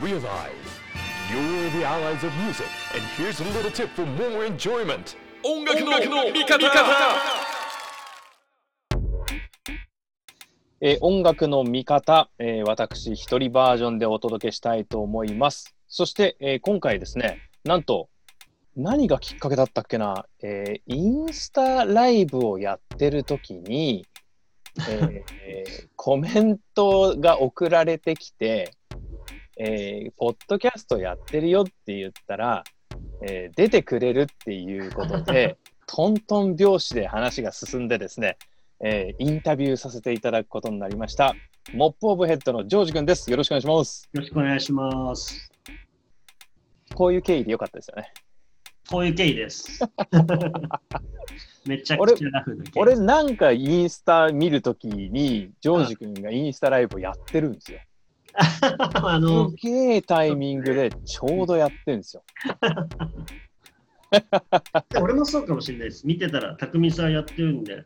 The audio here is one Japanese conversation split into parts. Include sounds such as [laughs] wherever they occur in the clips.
realize you're the allies of music, and here's a little tip for more enjoyment. 音楽の味方えー音楽の見方、えー私一人バージョンでお届けしたいと思います。そして、えー今回ですね、なんと何がきっかけだったっけな、えーインスタライブをやってる時に、えーコメントが送られてきて、えーポッドキャストやってるよって言ったら、えー出てくれるっていうことで、[laughs] トントン拍子で話が進んでですね、えーインタビューさせていただくことになりました。モップオブヘッドのジョージ君です。よろしくお願いします。よろしくお願いします。こういう経緯でよかったですよね。こういう経緯です。[laughs] めちゃくちゃラフな経緯。俺なんかインスタ見るときに、ジョージ君がインスタライブをやってるんですよ。あのす、げえタイミングでちょうどやってるんですよ。[laughs] 俺もそうかもしれないです。見てたら、匠さんやってるんで。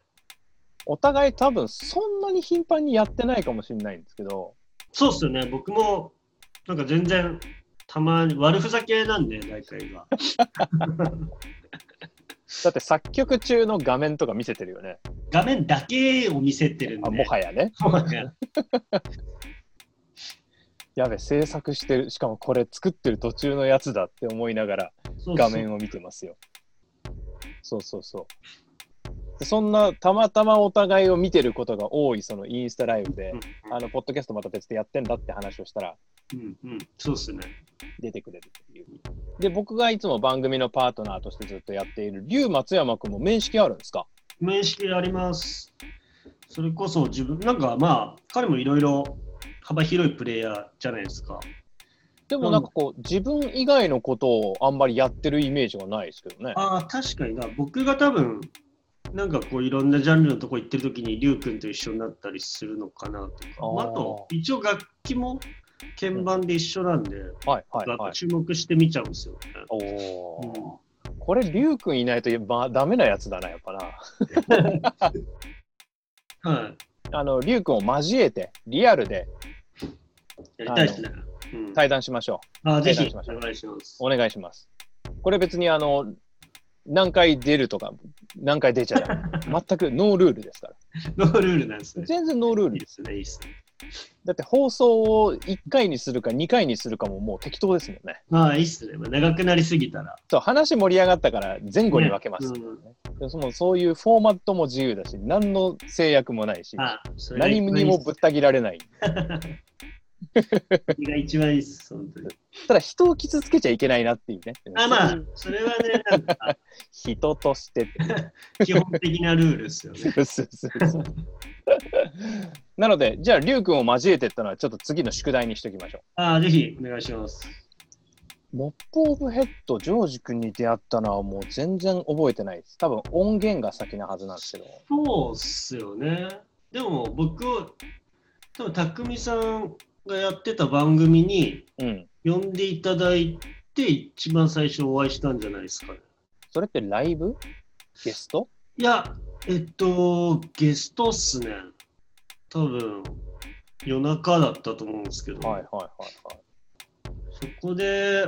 お互い多分そんなに頻繁にやってないかもしれないんですけど、そうっすよね。僕も、なんか全然、たまに悪ふざけなんで、大体は。[laughs] だって作曲中の画面とか見せてるよね。画面だけを見せてるんで。あもはやね。もはや。やべ、制作してる。しかもこれ作ってる途中のやつだって思いながら画面を見てますよ。そうそうそう。でそんなたまたまお互いを見てることが多いそのインスタライブで、あのポッドキャストまた別でやってんだって話をしたらうんうん、そうっすね。出てくれるっていう。で、僕がいつも番組のパートナーとしてずっとやっている龍松山君も面識あるんですか？面識あります。それこそ自分、なんかまあ、彼もいろいろ幅広いプレイヤーじゃないですか。でもなんかこう、自分以外のことをあんまりやってるイメージがないですけどね。ああ、確かにな。僕が多分、なんかこういろんなジャンルのとこ行ってる時に、りゅうくんと一緒になったりするのかなとか。あーあと、一応楽器も鍵盤で一緒なんで、はいはいはい。注目して見ちゃうんですよね。おうんこれ龍君いないとまあダメなやつだな、やっぱな。[laughs] はい。あの、龍君を交えて、リアルでやりたいですね。うん、対談しましょあーぜひお願いします。う。お願いします。これ別にあの、何回出るとか、何回出ちゃダメ。[laughs] 全くノールールですから。ノールールなんですね。全然ノールールいいですね、いいですね。だって放送を1回にするか2回にするかももう適当ですもんね。ああ、いいっすね。まあ長くなりすぎたら。そう話盛り上がったから前後に分けます、ねうんでそのそういうフォーマットも自由だし、何の制約もないし、あそれが何にもぶった切られない。[laughs] それが一番いいです、本当に。ただ人を傷つけちゃいけないなっていうね。あ、まあ、それはね、なんか、人として。基本的なルールですよね。そうそうそうなので、じゃあ、りゅうくんを交えてったのは、ちょっと次の宿題にしておきましょああ、ぜひお願いします。う。モップオブヘッド、ジョージ君に出会ったのはもう全然覚えてないです。多分音源が先なはずなんですけど。そうっすよね。でも僕を、多分匠さんがやってた番組にうん。呼んでいただいて、一番最初お会いしたんじゃないですかね。それってライブ？ゲスト？いや、えっと、ゲストっすね。多分、夜中だったと思うんですけど。はいはいはいはい。そこで、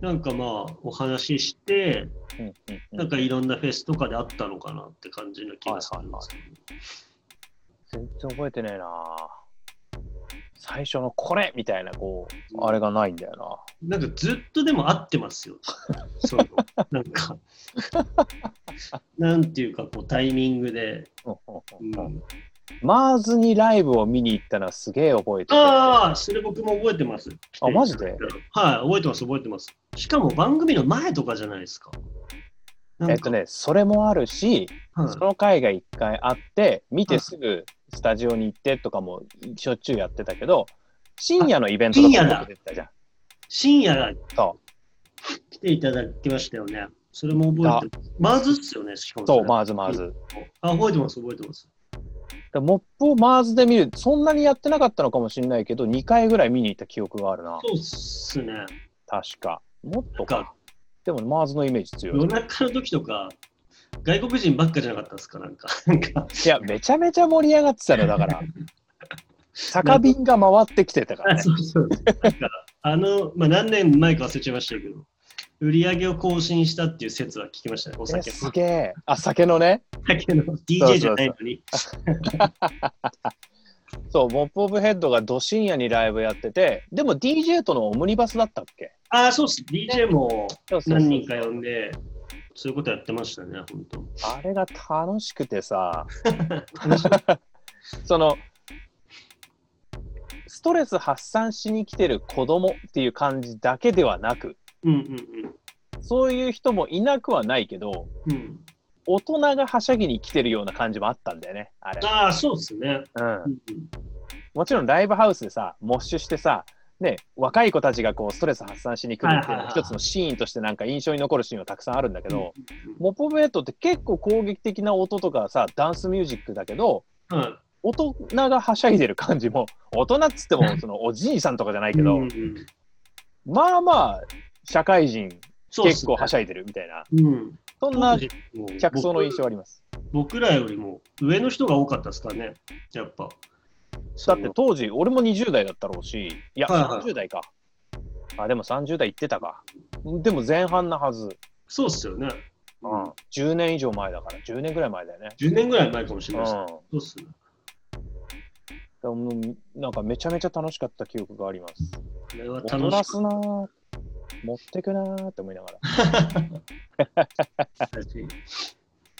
なんかまあ、お話しして、うんうんうんなんかいろんなフェスとかであったのかなって感じの気がするんですけど。全然覚えてねえな最初のこれみたいな、こう、あれがないんだよな。なんかずっとでも合ってますよ。[laughs] そのなんか、なんていうか、こうタイミングで。マーズにライブを見に行ったのはすげえ覚えてて。ああ、それ僕も覚えてます。あマジで？はい、覚えてます、覚えてます。しかも番組の前とかじゃないですか。かえっとね、それもあるし、はいその回が一回あって、見てすぐスタジオに行ってとかもしょっちゅうやってたけど、深夜のイベントとか出てたじゃん。深夜そ来ていただきましたよね。それも覚えてます。マーズっすよね、しかもう、そう、れマーズマーズ。あ、覚えてます、覚えてます。でモップをマーズで見る、そんなにやってなかったのかもしれないけど、2回ぐらい見に行った記憶があるな。そうっすね。確か。もっとかか。でもマーズのイメージ強い夜。中の時とか、外国人ばっかじゃなかったですか、なんか。なんかいや、めちゃめちゃ盛り上がってたの、だから。[laughs] 酒瓶が回ってきてたからあね。そうそう。なんか、あの、まあ、何年前か忘れちゃいましたけど、売り上げを更新したっていう説は聞きましたね、おえ酒すげえ。あ、酒のね。酒の DJ じゃないのに。[laughs] そう、モップオブヘッドがど深夜にライブやってて、でも DJ とのオムニバスだったっけ？ああ、そうっす。DJ もそうそうそう何人か呼んで、そういうことやってましたね、本当。あれが楽しくてさ、[laughs] その、ストレス発散しに来てる子供っていう感じだけではなく、うんうんそういう人もいなくはないけど、うん。うん、大人がはしゃぎに来てるような感じもあったんだよね、あれ。ああ、そうっすね。うんう、んもちろんライブハウスでさ、モッシュしてさ、ね、若い子たちがこうストレス発散しに来るっていうのは一つのシーンとしてなんか印象に残るシーンはたくさんあるんだけうん。ど、モップオブヘッドって結構攻撃的な音とかさ、ダンスミュージックだけど、うん。はい大人がはしゃいでる感じも、大人っつってもそのおじいさんとかじゃないけど、まあまあ、社会人結構はしゃいでるみたいな、うん。そんな客層の印象あります。僕僕らよりも上の人が多かったですからね、やっぱ。だって当時、俺も20代だったろうし、いや、はいはい30代か。あ、でも30代行ってたか。でも前半なはず。そうっすよね。うん、10年以上前だから、10年ぐらい前だよね。10年ぐらい前かもしれないです。うんそうっすね。でもなんかめちゃめちゃ楽しかった記憶があります。これは踊楽しらすなー持ってくなーって思いながら。[laughs] かったし。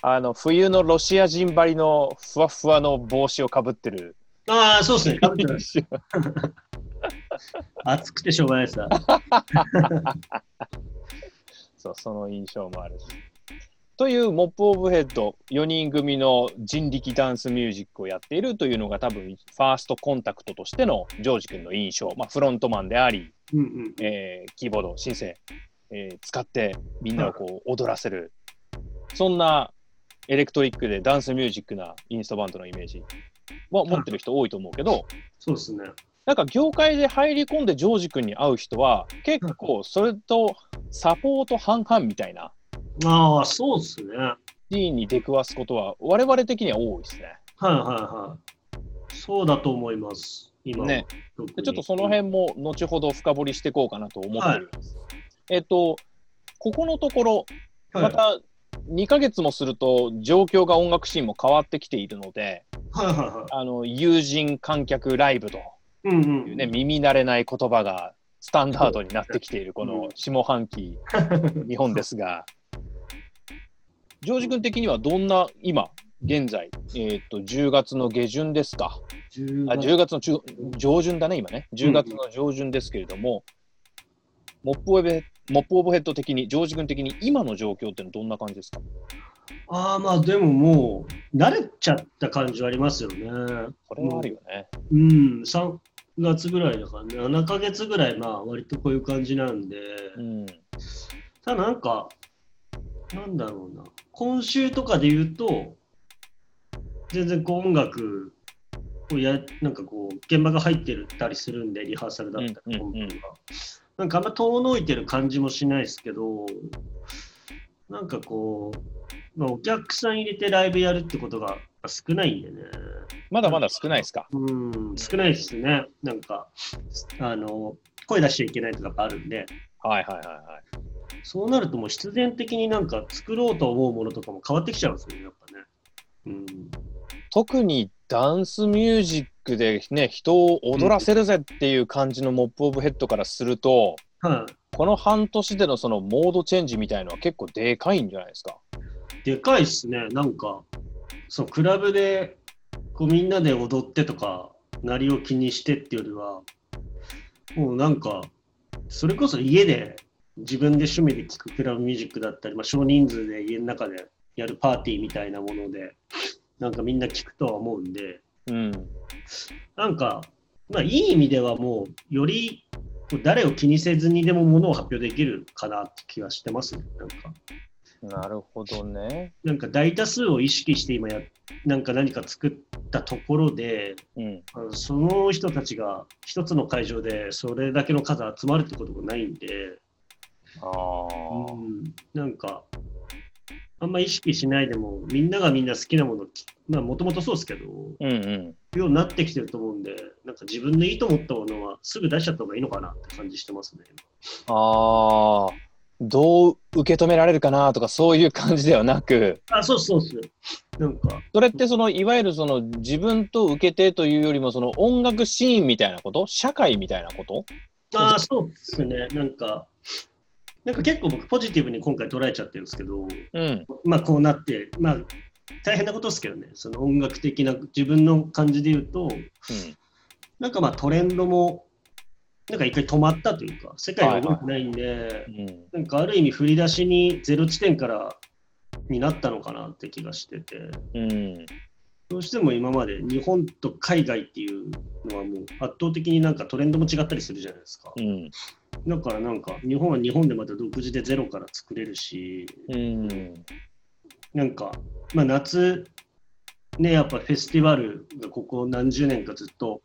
あの、冬のロシア人ばりのふわふわの帽子をかぶってる。ああ、そうっすね。食べてます暑くてしょうがないさ。[laughs] そう、その印象もあるし。というモップオブヘッド4人組の人力ダンスミュージックをやっているというのが多分ファーストコンタクトとしてのジョージ君の印象、まあ、フロントマンであり、うんうん。えーキーボード、シンセ、えー使ってみんなをこう踊らせる、そんなエレクトリックでダンスミュージックなインストバンドのイメージは持ってる人多いと思うけど、そうですね。なんか業界で入り込んでジョージ君に会う人は結構それとサポート半々みたいなああ、そうっすね。はいシーンに出くわすことは我々的には多いですね。はいはい。そうだと思います。今はねちょっとその辺も後ほど深掘りしていこうかなと思っております。えっと、ここのところ、はいまた2ヶ月もすると状況が音楽シーンも変わってきているので、はいはいはあの友人観客ライブとい。うね、耳慣れない言葉がスタンダードになってきているこの下半期 [laughs] 日本ですが、ジョージ君的にはどんな今現在、えー、と10月の下旬ですか？10あ10月の中上旬だね今ね。10月の上旬ですけれども、 Mop of He Mop of Head 的にジョージ君的に今の状況ってのはどんな感じですか？ああ、まあでももう、慣れちゃった感じはありますよね。これはあるよね。うん、3月ぐらいだからね、7ヶ月ぐらい、まあ割とこういう感じなんで、うん。ただなんか、なんだろうな、今週とかで言うと、全然こう音楽をや、なんかこう、現場が入ってるたりするんで、リハーサルだったり、本番が。なんかあんま遠のいてる感じもしないですけど、なんかこう、まあ、お客さん入れてライブやるってことが少ないんでね。まだまだ少ないですか？うん、少ないですね。なんか、あの、声出しちゃいけないとかあるんで、はいはいはいはい。そうなるともう必然的になんか作ろうと思うものとかも変わってきちゃうんですよね、やっぱね。うん。特にダンスミュージックでね人を踊らせるぜっていう感じのモップオブヘッドからすると、はい。この半年でのそのモードチェンジみたいのは結構でかいんじゃないですか？でかいっすね。なんか、そう、クラブでこうみんなで踊ってとか、鳴りを気にしてっていうよりは、もうなんか、それこそ家で自分で趣味で聴くクラブミュージックだったり、まあ、少人数で家の中でやるパーティーみたいなもので、なんかみんな聴くとは思うんで、うん。なんか、まあいい意味ではもう、より誰を気にせずにでもものを発表できるかなって気はしてますね。なんか。なるほどね。なんか大多数を意識して今や、なんか何か作ったところで、うん。その人たちが一つの会場でそれだけの数集まるってことがないんで、ああ。うん、なんか、あんま意識しないでも、みんながみんな好きなもの、まあもともとそうですけど、うんうん。ようになってきてると思うんで、なんか自分のいいと思ったものはすぐ出しちゃった方がいいのかなって感じしてますね。ああ、どう受け止められるかなとかそういう感じではなく、あ、そうそうそう。なんか、それってそのいわゆるその自分と受け手というよりもその音楽シーンみたいなこと？社会みたいなこと？ああ、そうですね。なんか、なんか結構僕ポジティブに今回捉えちゃってるんですけど、うん。まあこうなって、まあ大変なことですけどね、その音楽的な自分の感じで言うと、なんかまあトレンドも、なんか一回止まったというか、世界が動いてないんで、うん。うん。なんかある意味振り出しにゼロ地点からになったのかなって気がしてて、うん。どうしても今まで日本と海外っていうのはもう圧倒的になんかトレンドも違ったりするじゃないですか。うん。だからなんか日本は日本でまた独自でゼロから作れるし、うん。なんか、まあ、夏、ね、やっぱフェスティバルがここ何十年かずっと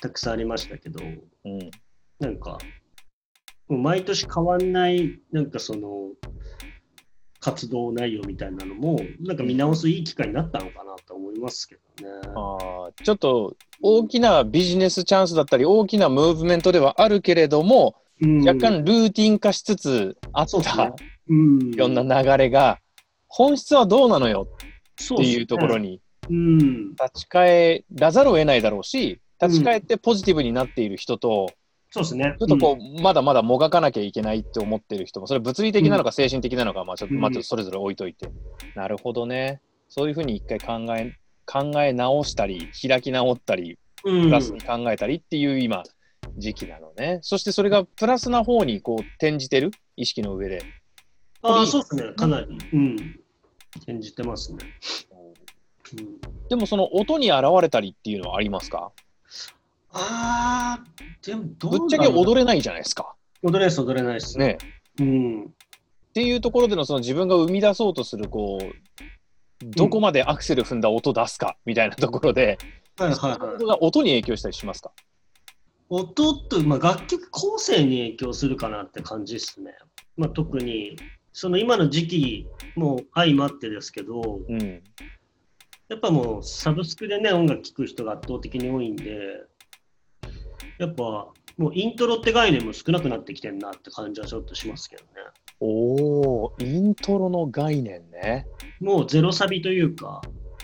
たくさんありましたけど、うん。なんか、毎年変わんない、なんかその、活動内容みたいなのも、なんか見直すいい機会になったのかなと思いますけどね。ああ、ちょっと大きなビジネスチャンスだったり、大きなムーブメントではあるけれども、うん若干ルーティン化しつつあったねうん、いろんな流れが、本質はどうなのよそっていうところに。立ち返らざるを得ないだろうし、立ち返ってポジティブになっている人と、そうですね。ちょっとこう、まだまだもがかなきゃいけないって思ってる人も、それ物理的なのか精神的なのか、まあちょっと、うんまあちょっとそれぞれ置いといて。なるほどね。そういうふうに一回考え、考え直したり、開き直ったり、うん、プラスに考えたりっていう今、時期なのね。そしてそれがプラスな方にこう転じてる？意識の上で。ああ、そうですね。かなり。うん。演じてますね。うん、でもその音に現れたりっていうのはありますか？ああ、でもどうぶっちゃけ踊れれないじゃないですか。踊れないです、踊れないです。ね。うん。っていうところでのその自分が生み出そうとするこうどこまでアクセル踏んだ音出すかみたいなところで、はいはいそはいこ。が音に影響したりしますか？音と、まあ、楽曲構成に影響するかなって感じですね。まあ、特に、その今の時期も相まってですけど、うん。やっぱもうサブスクでね、音楽聴く人が圧倒的に多いんで、やっぱもうイントロって概念も少なくなってきてんなって感じはちょっとしますけどね。おお、イントロの概念ね。もうゼロサビというか、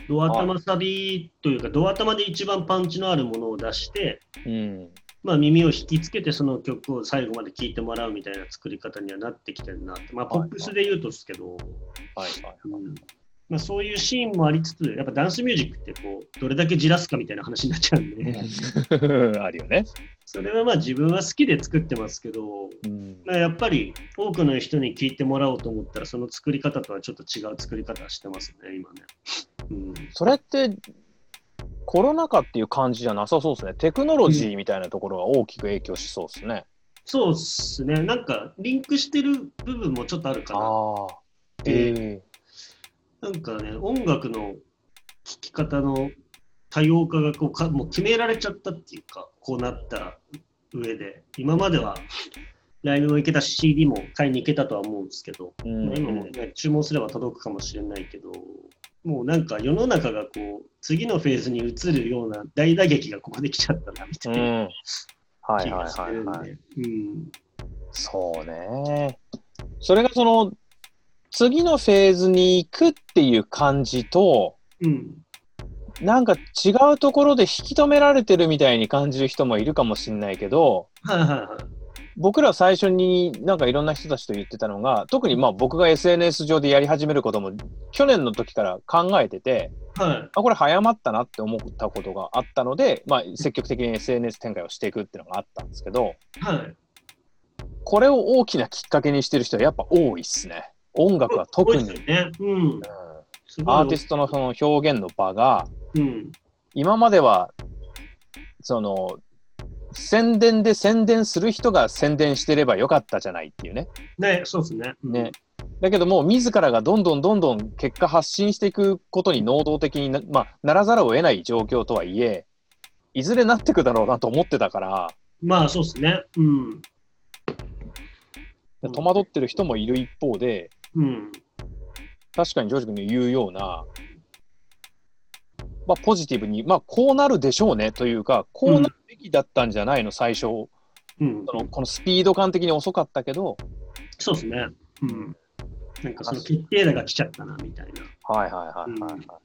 ドア頭サビというか、ドア頭で一番パンチのあるものを出して、うん。まあ、耳を引きつけてその曲を最後まで聴いてもらうみたいな作り方にはなってきてるなって、まあ、ポップスで言うとですけど、はいはい。うんまあ、そういうシーンもありつつ、やっぱダンスミュージックってこうどれだけじらすかみたいな話になっちゃうんで、[laughs] あるよね。それはまあ自分は好きで作ってますけど、うん。まあやっぱり多くの人に聴いてもらおうと思ったら、その作り方とはちょっと違う作り方してますね、今ね。うんそれってコロナ禍っていう感じじゃなさそうですね。テクノロジーみたいなところが大きく影響しそうですね。そうっすね。なんか、リンクしてる部分もちょっとあるかな。ああ。でえなんかね、音楽の聴き方の多様化がこうかもう決められちゃったっていうか、こうなった上で、今まではライブも行けたし、CD も買いに行けたとは思うんですけど、今も、ね、注文すれば届くかもしれないけど、もうなんか世の中がこう、次のフェーズに移るような大打撃がここで来ちゃったな、みたう。いなんはい気はいはいがしてるんで。はい。うんそうね。それがその次のフェーズに行くっていう感じと、うん。なんか違うところで引き止められてるみたいに感じる人もいるかもしれないけど。僕ら最初になんかいろんな人たちと言ってたのが、特にまあ僕が SNS 上でやり始めることも去年の時から考えてて、はい。あ、これ早まったなって思ったことがあったので、まあ積極的に SNS 展開をしていくっていうのがあったんですけど、はい。これを大きなきっかけにしてる人はやっぱ多いっすね。音楽は特に。ね。うん。アーティストのその表現の場がうん。今まではその宣伝で宣伝する人が宣伝してればよかったじゃないっていうね。ね、そうですね。うんね。だけどもう自らがどんどんどんどん結果発信していくことに能動的にな,、まあ、ならざるを得ない状況とはいえいずれなってくだろうなと思ってたからまあそうですね。うん。戸惑ってる人もいる一方でうん。確かにジョージ君の言うようなまあ、ポジティブに、まあ、こうなるでしょうねというか、こうなるべきだったんじゃないの、最初。うんそのこのスピード感的に遅かったけど、そうですね。うん。なんかその決定打が来ちゃったな、みたいな。はいはいはいはい、は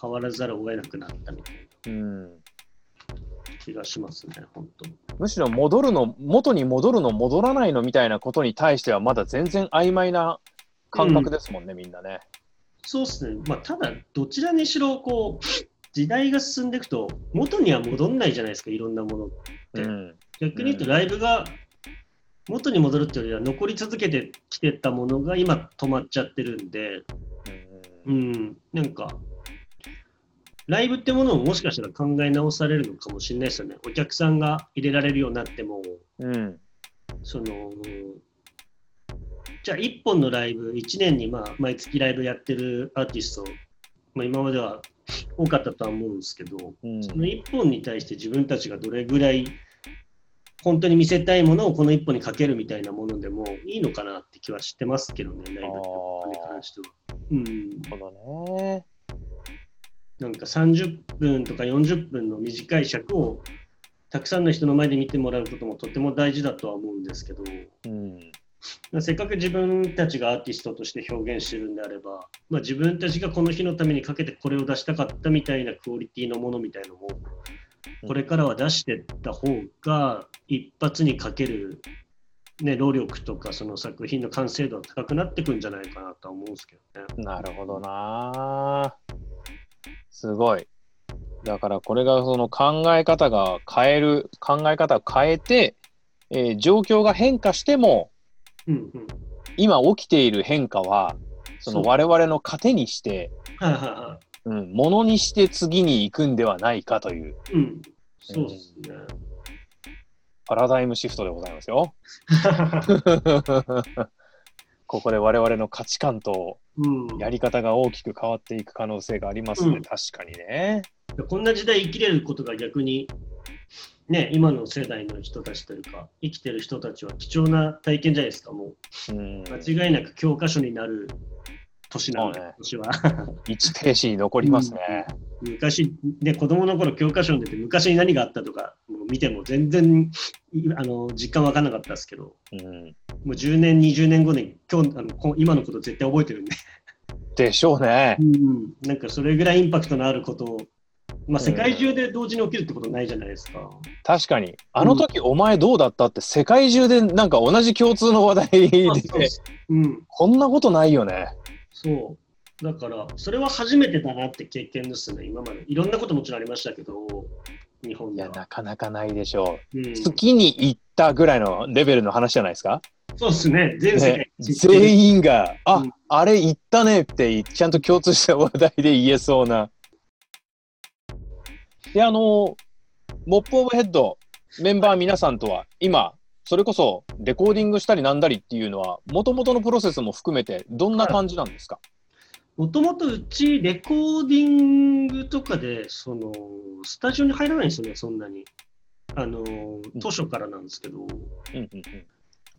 変わらざるを得なくなったみたいいうん。な気がしますね、本当。むしろ戻るの、元に戻るの、戻らないのみたいなことに対しては、まだ全然曖昧な感覚ですもんね、みんなね。そうですね。まあ、ただ、どちらにしろ、こう、時代が進んでいくと、元には戻んないじゃないですか、いろんなもの。でうん。逆に言うと、ライブが元に戻るっていうよりは、残り続けてきてたものが今止まっちゃってるんで、うん、なんか、ライブってものをもしかしたら考え直されるのかもしれないですよね。お客さんが入れられるようになっても、うん。その、じゃあ1本のライブ、1年にまあ毎月ライブやってるアーティスト、まあ、今までは多かったとは思うんですけど、うんその1本に対して自分たちがどれぐらい本当に見せたいものをこの1本にかけるみたいなものでもいいのかなって気はしてますけどね、ライブに関しては。うん、なるほどね。なんか30分とか40分の短い尺をたくさんの人の前で見てもらうこともとても大事だとは思うんですけど、うん。せっかく自分たちがアーティストとして表現してるんであれば、まあ、自分たちがこの日のためにかけてこれを出したかったみたいなクオリティのものみたいのも、これからは出していった方が一発にかける、ね、労力とかその作品の完成度は高くなってくんじゃないかなとは思うんですけどね。なるほどな。すごい。だからこれがその考え方が変える、考え方を変えて、えー状況が変化しても、うんうん、今起きている変化は、その我々の糧にして、はいはいはうん、ものにして次に行くんではないかというい。うん、そうですね。パラダイムシフトでございますよ。[laughs] ここで我々の価値観とうん、やり方が大きく変わっていく可能性がありますね、うん確かにね。こんな時代生きれることが逆に、ね、今の世代の人たちというか、生きてる人たちは貴重な体験じゃないですか、もう。うん、間違いなく教科書になる年なんで、ねは。[laughs] 一停止に残りますね。昔、ね、子供の頃教科書に出て昔に何があったとか見ても全然いあの実感わかんなかったですけど、うん、もう10年、20年後に今日あのこ今のこと絶対覚えてるんで、でしょうね。うん、なんかそれぐらいインパクトのあることを、まあ、世界中で同時に起きるってことないじゃないですか。確かに。あの時お前どうだったって世界中でなんか同じ共通の話題で、うん、こんなことないよね。そう。だから、それは初めてだなって経験ですね、今まで。いろんなこともちろんありましたけど、日本いや。なかなかないでしょうんう。月に行ったぐらいのレベルの話じゃないですか？そうですね、全世界ね、全員が、あ、うんあれ行ったねってちゃんと共通した話題で言えそうな。で、あの、モップオブヘッドメンバー皆さんとは今、それこそレコーディングしたりなんだりっていうのは、もともとのプロセスも含めてどんな感じなんですか、もともとうち、レコーディングとかで、その、スタジオに入らないんですよね、そんなに。あの、当初からなんですけど、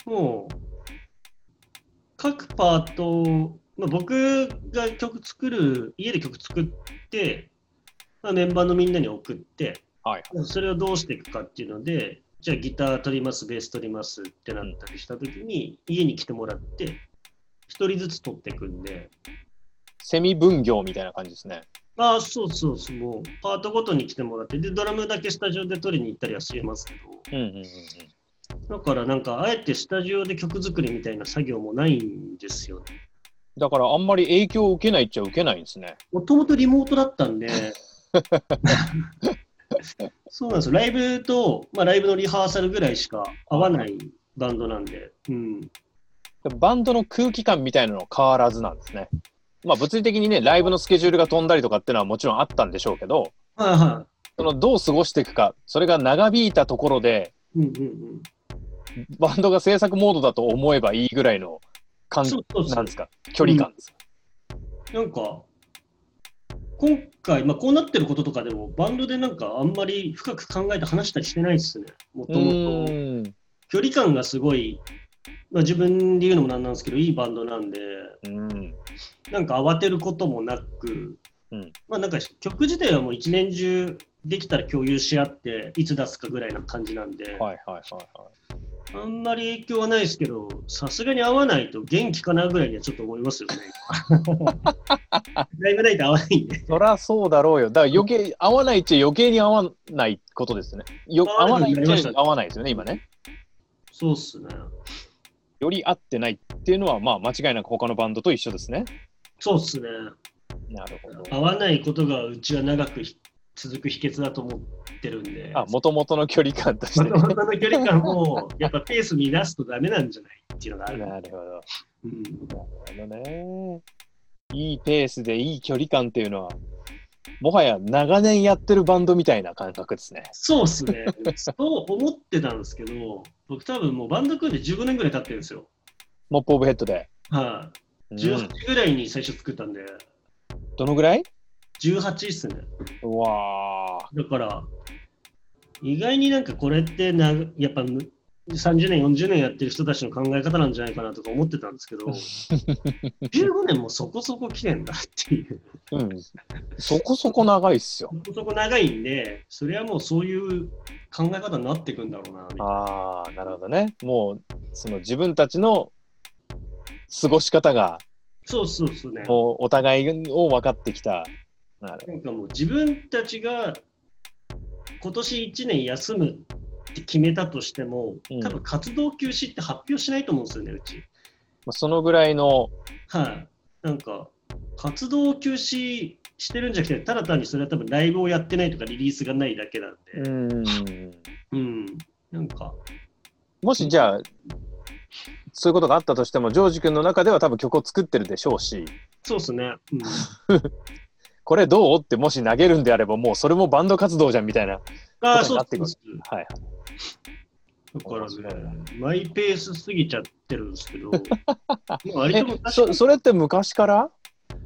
もう、各パート、まあ、僕が曲作る、家で曲作って、まあ、メンバーのみんなに送って、はい。それをどうしていくかっていうので、じゃあギター取ります、ベース取りますってなったりしたときに、家に来てもらって、一人ずつ取っていくんで、セミ分業みたいな感じですね。ああ、そうそうそう、もうパートごとに来てもらって、で、ドラムだけスタジオで取りに行ったりはしますけど、うんうんうんうんだからなんか、あえてスタジオで曲作りみたいな作業もないんですよね。だからあんまり影響を受けないっちゃ受けないんですね。もともとリモートだったんで、[laughs] そうなんですよ。ライブと、まあ、ライブのリハーサルぐらいしか合わないバンドなんで、うん。バンドの空気感みたいなのは変わらずなんですね。まあ物理的にね、ライブのスケジュールが飛んだりとかっていうのはもちろんあったんでしょうけど、はいはそのどう過ごしていくか、それが長引いたところで、い。うんうんうん。バンドが制作モードだと思えばいいぐらいの感じなんですか、距離感です。なんか、今回、まあ、こうなってることとかでも、バンドでなんかあんまり深く考えて話したりしてないですね。もうともと。距離感がすごい、まあ、自分で言うのもなんなんですけど、いいバンドなんで、うんなんか慌てることもなく、うんまあなんか曲自体はもう一年中できたら共有し合って、いつ出すかぐらいな感じなんで、はいはいはいはい。あんまり影響はないですけど、さすがに合わないと元気かなぐらいにはちょっと思いますよね。ライブないと合わないんで。そりゃそうだろうよ。だから余計、合わないっちゃ余計に合わないことですね。よ合合わわなっちないいになりましたゃ合わないですよね、今ね。そうっすね。より合ってないっていうのは、まあ間違いなく他のバンドと一緒ですね。そうっすね。なるほど。合わないことがうちは長くひ続く秘訣だと思ってるんで。あ、もともとの距離感として、ね。まとまの距離感も、やっぱペース乱すとダメなんじゃないっていうのがある。なるほど。うん、なるほどね。いいペースでいい距離感っていうのは、もはや長年やってるバンドみたいな感覚ですね。そうっすね。そう思ってたんですけど、僕多分もうバンド組んで15年ぐらい経ってるんですよ。モップオブヘッドで。はい、うん18ぐらいに最初作ったんで、どのぐらい？18っすね。うわだから、意外になんかこれってな、やっぱむ30年、40年やってる人たちの考え方なんじゃないかなとか思ってたんですけど、[laughs] 15年もそこそこ来てんだっていう。ーうん。そこそこ長いっすよ。そこそこ長いんで、それはもうそういう考え方になっていくんだろうな、みたいな。ああ、なるほどね。もう、その自分たちの過ごし方が、そうそうそうね。もうお互いを分かってきた。なんかもう自分たちが今年1年休むって決めたとしても、うん多分活動休止って発表しないと思うんですよね、うち。まあそのぐらいの、はい。なんか、活動休止してるんじゃなくて、ただ単にそれは多分ライブをやってないとかリリースがないだけなんで、うん。うん。なんか、もしじゃあ、そういうことがあったとしても、ジョージ君の中では多分曲を作ってるでしょうし、そうっすね。うん、[laughs] これどう？ってもし投げるんであれば、もうそれもバンド活動じゃんみたいな。あこあ、とにそうっなってくるす。はい。だからね、マイペースすぎちゃってるんですけど、[laughs] もう割とそそれって昔から、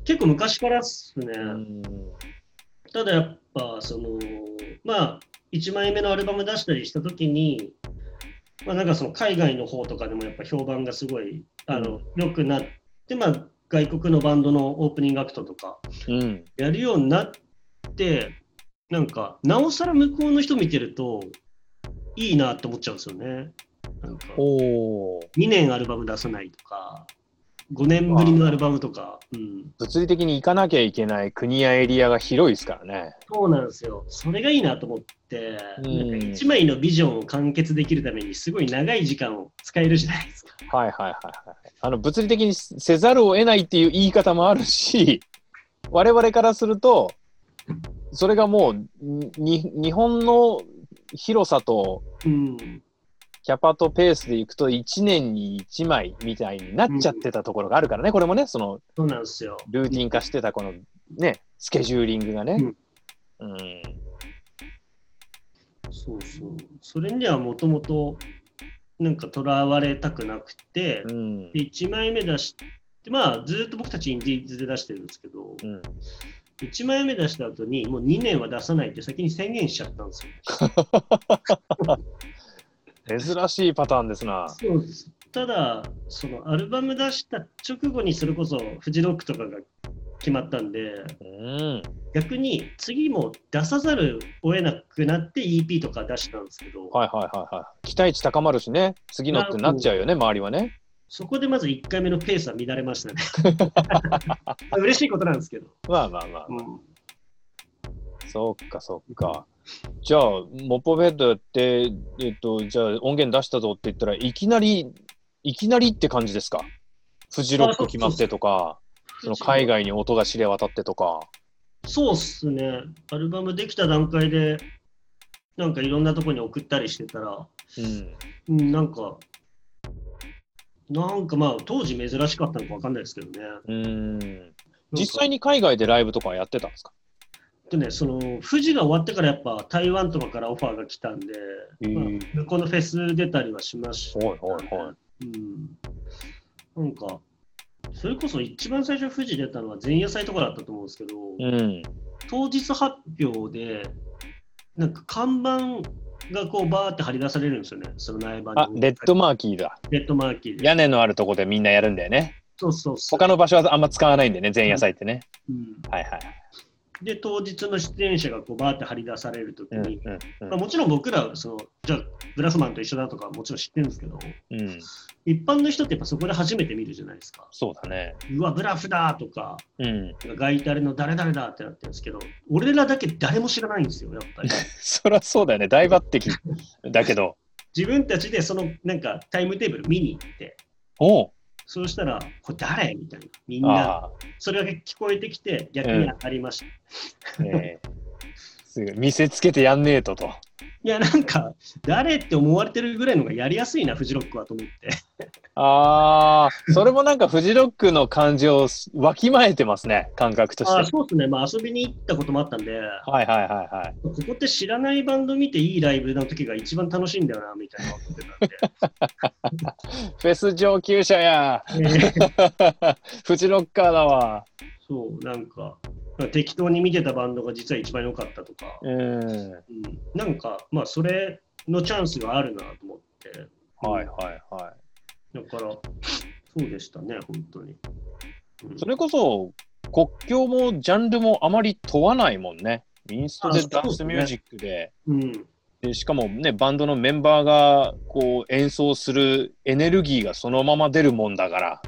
結構昔からっすね。うんただやっぱ、その、まあ、1枚目のアルバム出したりしたときに、まあなんかその海外の方とかでもやっぱ評判がすごい、あの、良くなって、まあ外国のバンドのオープニングアクトとかうん、やるようになって、なんか、なおさら向こうの人見てると、いいなって思っちゃうんですよね。なんか、おー2年アルバム出さないとか、5年ぶりのアルバムとか、うん、物理的に行かなきゃいけない国やエリアが広いですからね。そうなんですよ。それがいいなと思って、うんなんか1枚のビジョンを完結できるためにすごい長い時間を使えるじゃないですか。はいはいはいはい。あの物理的にせざるを得ないっていう言い方もあるし、我々からすると、それがもうに日本の広さとうん、キャパとペースでいくと1年に1枚みたいになっちゃってたところがあるからね、これもね、そのそうなんですよ。ルーティン化してたこのね、スケジューリングがね。うん。そうそう。それにはもともと、なんかとらわれたくなくて、うん。で1枚目出して、まあずっと僕たちインディーズで出してるんですけど、うん。1枚目出した後にもう2年は出さないって先に宣言しちゃったんですよ。[laughs] 珍しいパターンですな。そうですただ、そのアルバム出した直後にそれこそフジロックとかが決まったんで、うん。逆に次も出さざるを得なくなって EP とか出したんですけど、はいはいはいはい。期待値高まるしね、次のってなっちゃうよね、周りはね。そこでまず1回目のペースは乱れましたね。[laughs] 嬉しいことなんですけど。まあまあまあ。うんそっかそっか。じゃあ、モッポベッドやって、えっと、じゃあ音源出したぞって言ったらいきなり、いきなりって感じですか？フジロック決まってとか、その海外に音が知れ渡ってとか。そうっすね。アルバムできた段階で、なんかいろんなとこに送ったりしてたら、うん。うん、なんか、なんかまあ当時珍しかったのかわかんないですけどね。うん。実際に海外でライブとかやってたんですか？とね、その富士が終わってからやっぱ台湾とかからオファーが来たんで、まあ向こうのフェス出たりはしました、ね。はいはいはいうん。なんか、それこそ一番最初富士出たのは前夜祭とかだったと思うんですけど、うん。当日発表で、なんか看板がこうバーって張り出されるんですよね、その苗場に。あ、レッドマーキーだ。レッドマーキーで。屋根のあるとこでみんなやるんだよね。そうそうそう。他の場所はあんま使わないんでね、前夜祭ってね。うんはいはい。で、当日の出演者がこうバーって張り出されるときうんに、うんまあ、もちろん僕らはその、じゃあ、ブラスマンと一緒だとかもちろん知ってるんですけど、うんうん一般の人ってやっぱそこで初めて見るじゃないですか。そうだね。うわ、ブラフだとか、うん。ガイタレの誰々だってなってるんですけど、俺らだけ誰も知らないんですよ、やっぱり。[laughs] そりゃそうだよね。大抜擢だけど。[laughs] 自分たちでそのなんかタイムテーブル見に行って、おうそうしたら、これ誰？みたいな。みんな、それだけ聞こえてきて、逆に当たりました。ええすぐ見せつけてやんねえとと。いや、なんか、誰って思われてるぐらいのがやりやすいな、フジロックはと思って。[laughs] ああ、それもなんかフジロックの感じをわきまえてますね、感覚とああ、して。そうですね。まあ、遊びに行ったこともあったんで、はいはいはいはい。ここって知らないバンド見ていいライブの時が一番楽しいんだよな、みたいな [laughs] フェス上級者や。[laughs] フジロッカーだわ。そう、なんか、適当に見てたバンドが実は一番良かったとか、うん。うん、なんか、まあ、それのチャンスがあるなと思って、はいはいはだから、そうでしたね、本当に。うんい。それこそ国境もジャンルもあまり問わないもんね。インストでダンスミュージックで。うん、でしかもね、バンドのメンバーがこう演奏するエネルギーがそのまま出るもんだから、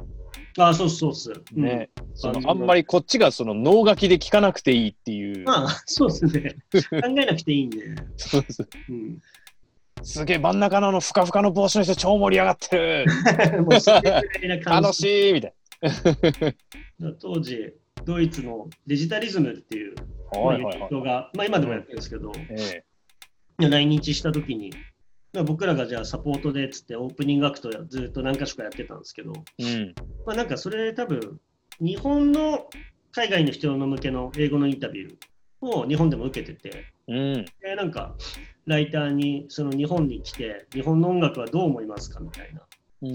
あそうそうそう。うんね、そののあんまりこっちがその脳書きで聞かなくていいっていう、まあ、そうですね。考えなくていいんで。そうそううん、すげえ真ん中のあのふかふかの帽子の人超盛り上がってる [laughs] 楽しいみたい当時、ドイツのデジタリズムっていうな。まあはいはいはい。ユニットが、まあ、今でもやってるんですけど、え来日した時に、まあ僕らがじゃあサポートでっつってオープニングアクトずっと何か所かやってたんですけど、えうん。まあ、なんかそれ多分日本の海外の人の向けの英語のインタビューを日本でも受けてて、うん。でなんかライターにその日本に来て日本の音楽はどう思いますかみたいな。う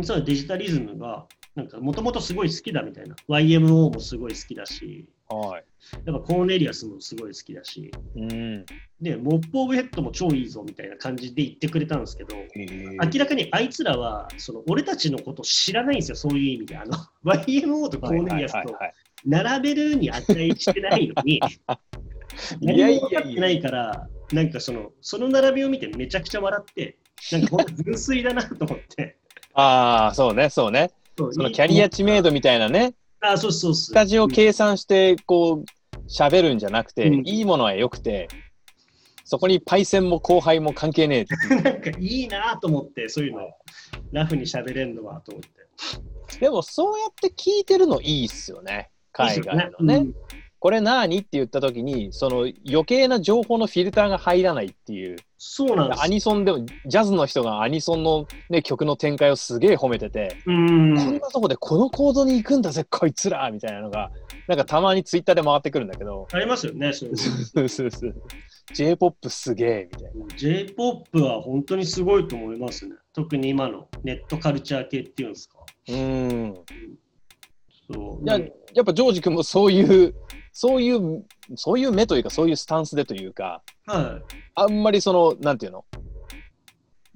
ん。そのデジタリズムがなんかもともとすごい好きだみたいな。YMO もすごい好きだし、はい。やっぱコーネリアスもすごい好きだし、うん。で、モップ・オブ・ヘッドも超いいぞみたいな感じで言ってくれたんですけど、明らかにあいつらはその俺たちのこと知らないんですよ、そういう意味で。あの YMO とコーネリアスとはい並べるに値してないのに、[laughs] 何も分かってないから、なんかそのその並びを見てめちゃくちゃ笑って、なんか本当純粋だなと思って。ああ、そうね、そうね。そそのキャリア知名度みたいなね、あ、そうそうそう。スタジオ計算して、こう、喋るんじゃなくて、うんいいものは良くて、そこにパイセンも後輩も関係ねえ。[laughs] なんかいいなと思って、そういうの、ラフに喋れんのはと思って。でも、そうやって聞いてるのいいっすよね。海外のね。うんこれ何？って言った時に、その余計な情報のフィルターが入らないっていう。そうなんですアニソンでも、ジャズの人がアニソンの、ね、曲の展開をすげえ褒めてて、うんこんなとこでこのコードに行くんだぜ、こいつらみたいなのが、なんかたまにツイッターで回ってくるんだけど、ありますよね、そう [laughs] そうそうそう J-POP すげえみたいな。J-POP は本当にすごいと思いますね。特に今のネットカルチャー系っていうんですか。うん。そういや、やっぱジョージ君もそういう、そういう、そういう目というか、そういうスタンスでというか、はい。あんまりその、なんていうの、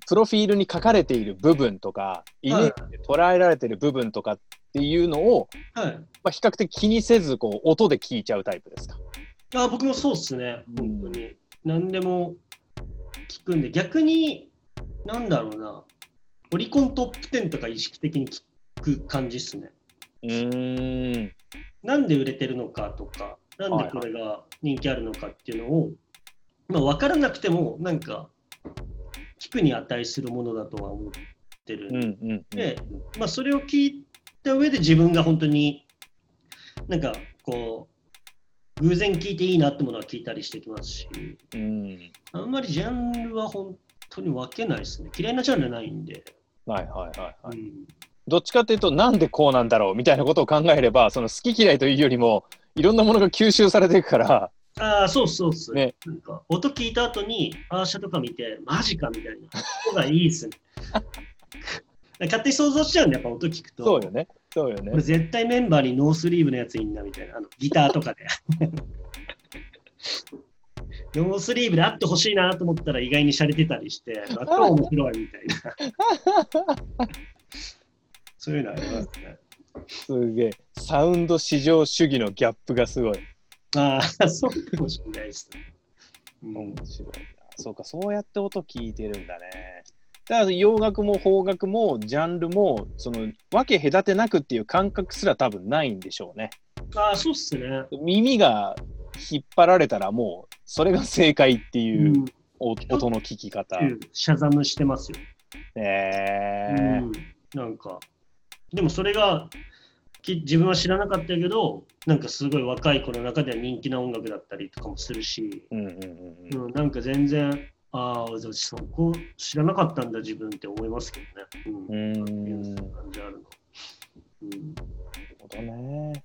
プロフィールに書かれている部分とか、イメージで捉えられている部分とかっていうのを、はい。まあ、比較的気にせず、こう、音で聞いちゃうタイプですか？あ僕もそうっすね、うん本当に。何でも聞くんで、逆に、なんだろうな、オリコントップ10とか意識的に聞く感じっすね。うーん。なんで売れてるのかとか、なんでこれが人気あるのかっていうのを、まあ、分からなくても、なんか、聞くに値するものだとは思ってるうんうんうん。で、まあ、それを聞いた上で自分が本当になんかこう偶然聞いていいなってものは聞いたりしてきますしうん。あんまりジャンルは本当に分けないですね嫌いなジャンルないんで、はいはいはいはい。うんどっちかっていうと、なんでこうなんだろうみたいなことを考えれば、その好き嫌いというよりも、いろんなものが吸収されていくから、ああそうそうそう、ねなんか音聞いた後にアーシャとか見てマジかみたいな方がいいですね [laughs] 勝手に想像しちゃうんでやっぱ音聞くとそうよね。そうよね。絶対メンバーにノースリーブのやついんなみたいな、あのギターとかで。[laughs] ノースリーブであってほしいなと思ったら意外に洒落てたりして、あ超面白いみたいな。[laughs] そういうのありますね。すげえ。サウンド至上主義のギャップがすごい。ああ、そうかもしれないですね。うん面白いな。そうか、そうやって音聞いてるんだね。だから洋楽も邦楽もジャンルもその分け隔てなくっていう感覚すら多分ないんでしょうね。ああ、そうっすね。耳が引っ張られたらもうそれが正解っていう音の聞き方。うんシャザムしてますよ。えーうん、なんか、でもそれがき自分は知らなかったけど、なんかすごい若い子の中では人気な音楽だったりとかもするし、うんうんうんうんうん、なんか全然、ああ、じゃあそこ知らなかったんだ自分って思いますけどね。うん。うーんそういう感じあるの。うんなるほどね。